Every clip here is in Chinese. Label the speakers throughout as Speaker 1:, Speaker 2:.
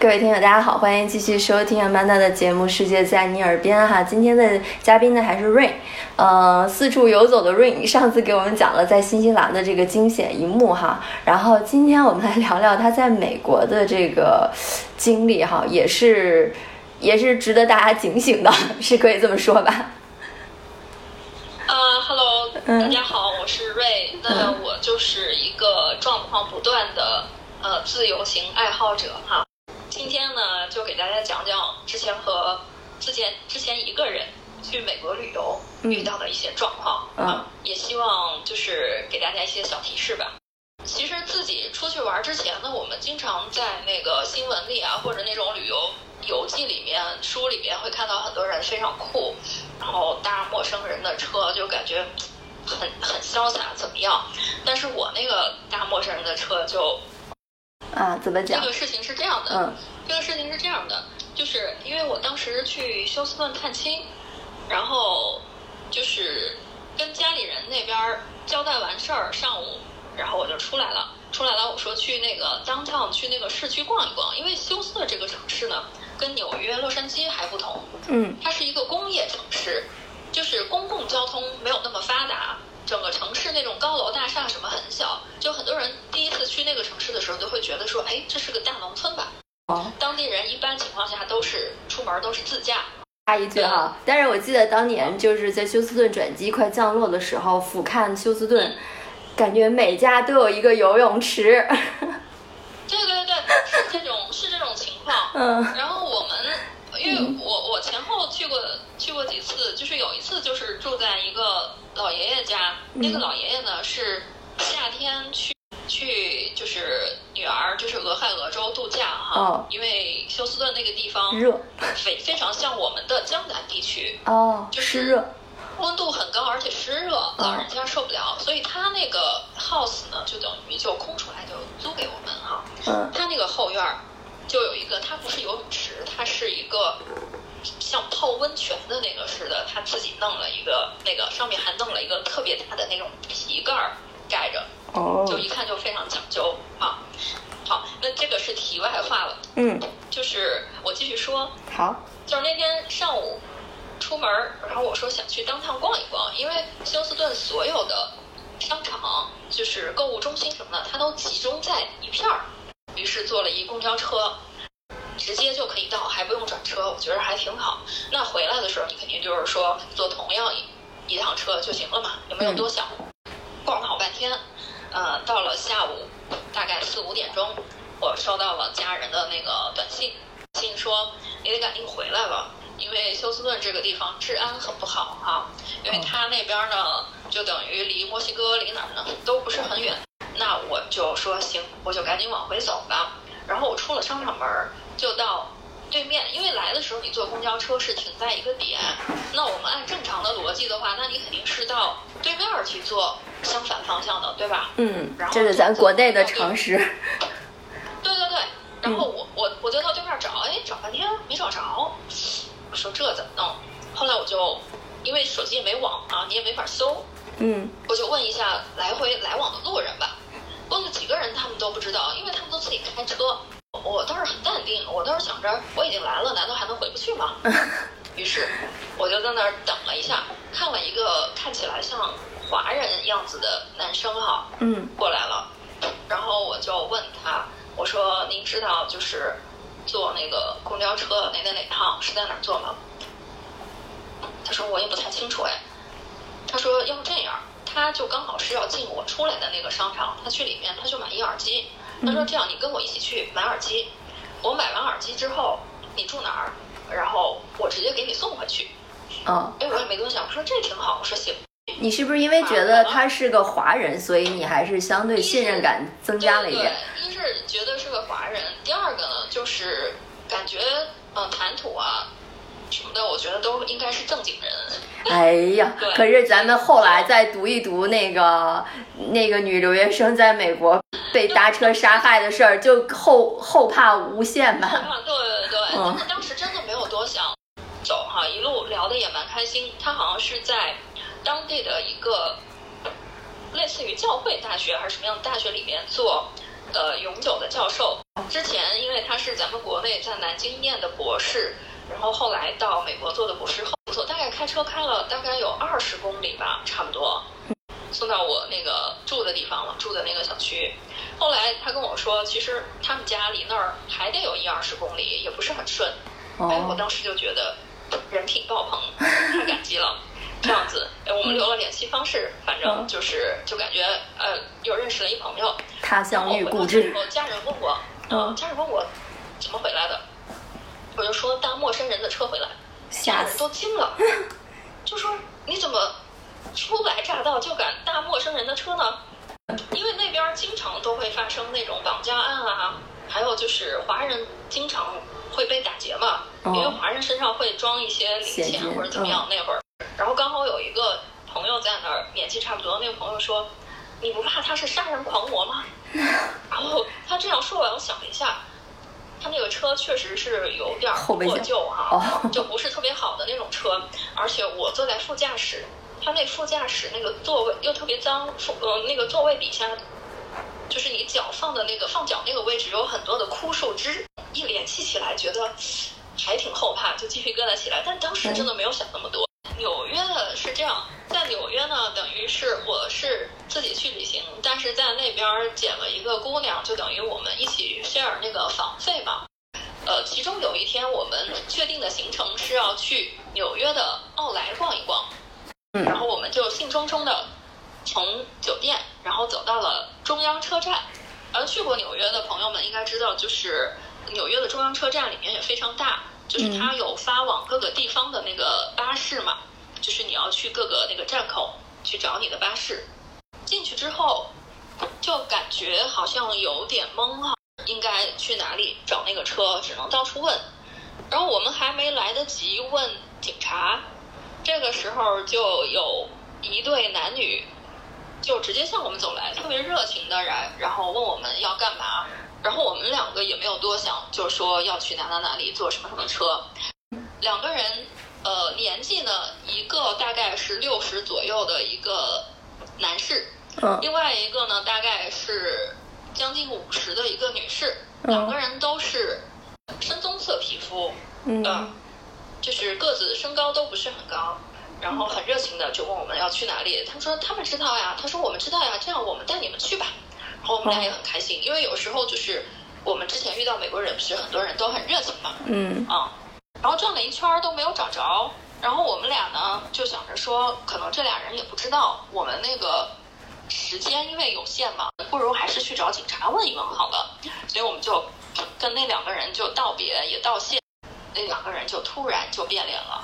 Speaker 1: 各位听友，大家好，欢迎继续收听阿曼达的节目《世界在你耳边》哈。今天的嘉宾呢还是 Rain，呃，四处游走的 Rain，上次给我们讲了在新西兰的这个惊险一幕哈。然后今天我们来聊聊他在美国的这个经历哈，也是也是值得大家警醒的，是可以这么说吧？
Speaker 2: 呃哈喽，大家好，我是 Rain，那我就是一个状况不断的呃自由行爱好者哈。今天呢，就给大家讲讲之前和之前之前一个人去美国旅游遇到的一些状况啊，也希望就是给大家一些小提示吧。其实自己出去玩之前呢，我们经常在那个新闻里啊，或者那种旅游游记里面、书里面会看到很多人非常酷，然后搭陌生人的车就感觉很很潇洒，怎么样？但是我那个搭陌生人的车就。
Speaker 1: 啊，怎么讲？
Speaker 2: 这个事情是这样的，
Speaker 1: 嗯，
Speaker 2: 这个事情是这样的，就是因为我当时去休斯顿探亲，然后就是跟家里人那边交代完事儿，上午，然后我就出来了，出来了，我说去那个 downtown 去那个市区逛一逛，因为休斯顿这个城市呢，跟纽约、洛杉矶还不同，
Speaker 1: 嗯，
Speaker 2: 它是一个工业城市，就是公共交通没有那么发达。整个城市那种高楼大厦什么很小，就很多人第一次去那个城市的时候，都会觉得说，哎，这是个大农村情况下都是出门都是自驾。
Speaker 1: 插一句哈，但是我记得当年就是在休斯顿转机快降落的时候，俯瞰休斯顿，感觉每家都有一个游泳池。
Speaker 2: 对对对，是这种 是这种情况。
Speaker 1: 嗯。
Speaker 2: 然后我们，因为我我前后去过去过几次，就是有一次就是住在一个。老爷爷家那个老爷爷呢是夏天去去就是女儿就是俄亥俄州度假哈，因为休斯顿那个地方
Speaker 1: 热，
Speaker 2: 非非常像我们的江南地区
Speaker 1: 哦，
Speaker 2: 就是
Speaker 1: 热，
Speaker 2: 温度很高而且湿热，老人家受不了，所以他那个 house 呢就等于就空出来就租给我们哈，
Speaker 1: 嗯，
Speaker 2: 他那个后院就有一个，它不是游泳池，它是一个。像泡温泉的那个似的，他自己弄了一个那个上面还弄了一个特别大的那种皮盖儿盖着，
Speaker 1: 哦，
Speaker 2: 就一看就非常讲究啊。好，那这个是题外话了。
Speaker 1: 嗯，
Speaker 2: 就是我继续说。
Speaker 1: 好，
Speaker 2: 就是那天上午出门，然后我说想去当趟逛一逛，因为休斯顿所有的商场就是购物中心什么的，它都集中在一片儿，于是坐了一公交车。直接就可以到，还不用转车，我觉得还挺好。那回来的时候，你肯定就是说坐同样一一趟车就行了嘛，也没有多想。逛了好半天，呃，到了下午大概四五点钟，我收到了家人的那个短信，信说你得赶紧回来了，因为休斯顿这个地方治安很不好哈，因为他那边呢就等于离墨西哥离哪儿呢都不是很远。那我就说行，我就赶紧往回走吧。然后我出了商场门。就到对面，因为来的时候你坐公交车是停在一个点，那我们按正常的逻辑的话，那你肯定是到对面去坐相反方向的，对吧？
Speaker 1: 嗯，这是咱国内的常识。
Speaker 2: 对对对，然后我我我就到对面找，哎，找半天没找着，我说这怎么弄？后来我就因为手机也没网啊，你也没法搜，
Speaker 1: 嗯，
Speaker 2: 我就问一下来回来往的路人吧，问了几个人，他们都不知道，因为他们都自己开车。我倒是很淡定，我倒是想着我已经来了，难道还能回不去吗？于是我就在那儿等了一下，看了一个看起来像华人样子的男生哈，
Speaker 1: 嗯，
Speaker 2: 过来了，然后我就问他，我说您知道就是坐那个公交车哪哪哪趟是在哪儿坐吗？他说我也不太清楚哎，他说要不这样，他就刚好是要进我出来的那个商场，他去里面他就买一耳机。他说：“这样，你跟我一起去买耳机。我买完耳机之后，你住哪儿？然后我直接给你送回去。”
Speaker 1: 嗯，
Speaker 2: 哎，我也没多想，我说这挺好。我说行。
Speaker 1: 你是不是因为觉得他是个华人，所以你还是相对信任感增加了一点？
Speaker 2: 一是觉得是个华人，第二个呢，就是感觉嗯谈吐啊什么的，我觉得都应该是正经人。
Speaker 1: 哎呀，可是咱们后来再读一读那个那个女留学生在美国。被搭车杀害的事儿，就后后怕无限吧。
Speaker 2: 对对对。嗯。当时真的没有多想走哈，一路聊的也蛮开心。他好像是在当地的一个类似于教会大学还是什么样的大学里面做呃永久的教授。之前因为他是咱们国内在南京念的博士，然后后来到美国做的博士后，所大概开车开了大概有二十公里吧，差不多，送到我那个住的地方了，住的那个小区。后来他跟我说，其实他们家离那儿还得有一二十公里，也不是很顺。哎，我当时就觉得人品爆棚，太感激了。这样子，哎，我们留了联系方式，反正就是就感觉呃，又认识了一朋友。
Speaker 1: 他乡遇故
Speaker 2: 知。后家人问我，嗯，家人问我怎么回来的，我就说搭陌生人的车回来，家人都惊了，就说你怎么初来乍到就敢搭陌生人的车呢？因为那边经常都会发生那种绑架案啊，还有就是华人经常会被打劫嘛，因为华人身上会装一些零钱或者怎么样。那会儿，然后刚好有一个朋友在那儿，年纪差不多，那个朋友说：“你不怕他是杀人狂魔吗？”然后他这样说完，我想了一下，他那个车确实是有点破旧哈，就不是特别好的那种车，而且我坐在副驾驶。他那副驾驶那个座位又特别脏，副呃那个座位底下，就是你脚放的那个放脚那个位置有很多的枯树枝，一联系起来觉得还挺后怕，就鸡皮疙瘩起来。但当时真的没有想那么多。纽约的是这样，在纽约呢，等于是我是自己去旅行，但是在那边捡了一个姑娘，就等于我们一起 share 那个房费嘛。呃，其中有一天我们确定的行程是要去纽约的奥莱逛一逛。然后我们就兴冲冲的从酒店，然后走到了中央车站。而去过纽约的朋友们应该知道，就是纽约的中央车站里面也非常大，就是它有发往各个地方的那个巴士嘛，就是你要去各个那个站口去找你的巴士。进去之后就感觉好像有点懵哈，应该去哪里找那个车，只能到处问。然后我们还没来得及问警察。这个时候就有一对男女，就直接向我们走来，特别热情的人，然后问我们要干嘛。然后我们两个也没有多想，就说要去哪哪哪里坐什么什么车。两个人，呃，年纪呢，一个大概是六十左右的一个男士，另外一个呢，大概是将近五十的一个女士。两个人都是深棕色皮肤，嗯。就是个子身高都不是很高，然后很热情的就问我们要去哪里。他们说他们知道呀，他说我们知道呀，这样我们带你们去吧。然后我们俩也很开心，因为有时候就是我们之前遇到美国人，不是很多人都很热情嘛。嗯啊，然后转了一圈都没有找着，然后我们俩呢就想着说，可能这俩人也不知道我们那个时间因为有限嘛，不如还是去找警察问一问好了。所以我们就跟那两个人就道别也道谢。那两个人就突然就变脸了，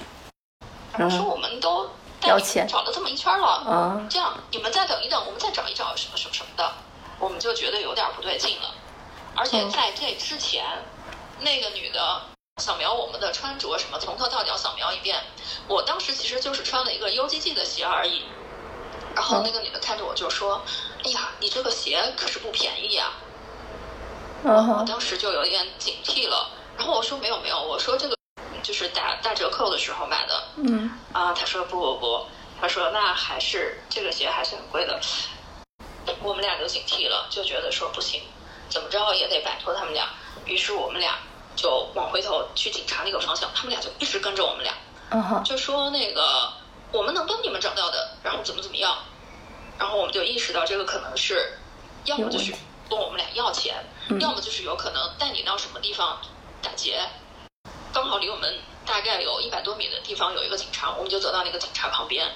Speaker 2: 然后说我们都带你找了这么一圈了，这样你们再等一等，我们再找一找什么什么什么的，我们就觉得有点不对劲了。而且在这之前，那个女的扫描我们的穿着，什么从头到脚扫描一遍。我当时其实就是穿了一个 UGG 的鞋而已。然后那个女的看着我就说：“哎呀，你这个鞋可是不便宜呀。”我当时就有点警惕了。然后我说没有没有，我说这个就是打打折扣的时候买的。嗯。啊，他说不不不，他说那还是这个鞋还是很贵的。我们俩都警惕了，就觉得说不行，怎么着也得摆脱他们俩。于是我们俩就往回头去警察那个方向，他们俩就一直跟着我们俩。就说那个我们能帮你们找到的，然后怎么怎么样。然后我们就意识到这个可能是，要么就是问我们俩要钱，要么就是有可能带你到什么地方。打劫，刚好离我们大概有一百多米的地方有一个警察，我们就走到那个警察旁边，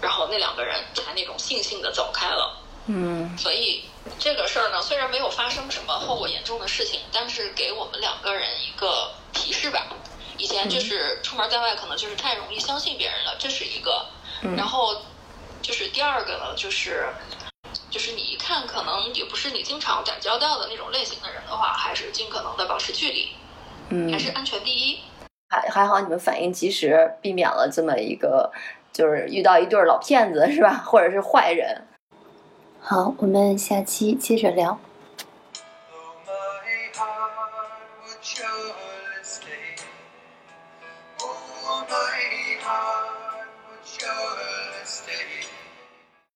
Speaker 2: 然后那两个人才那种悻悻的走开了。嗯，所以这个事儿呢，虽然没有发生什么后果严重的事情，但是给我们两个人一个提示吧。以前就是出门在外，可能就是太容易相信别人了，这是一个。然后就是第二个呢，就是。就是你一看，可能也不是你经常打交道的那种类型的人的话，还是尽可能的保持距离，嗯，还是安全第一。
Speaker 1: 还还好，你们反应及时，避免了这么一个，就是遇到一对老骗子，是吧？或者是坏人。好，我们下期接着聊。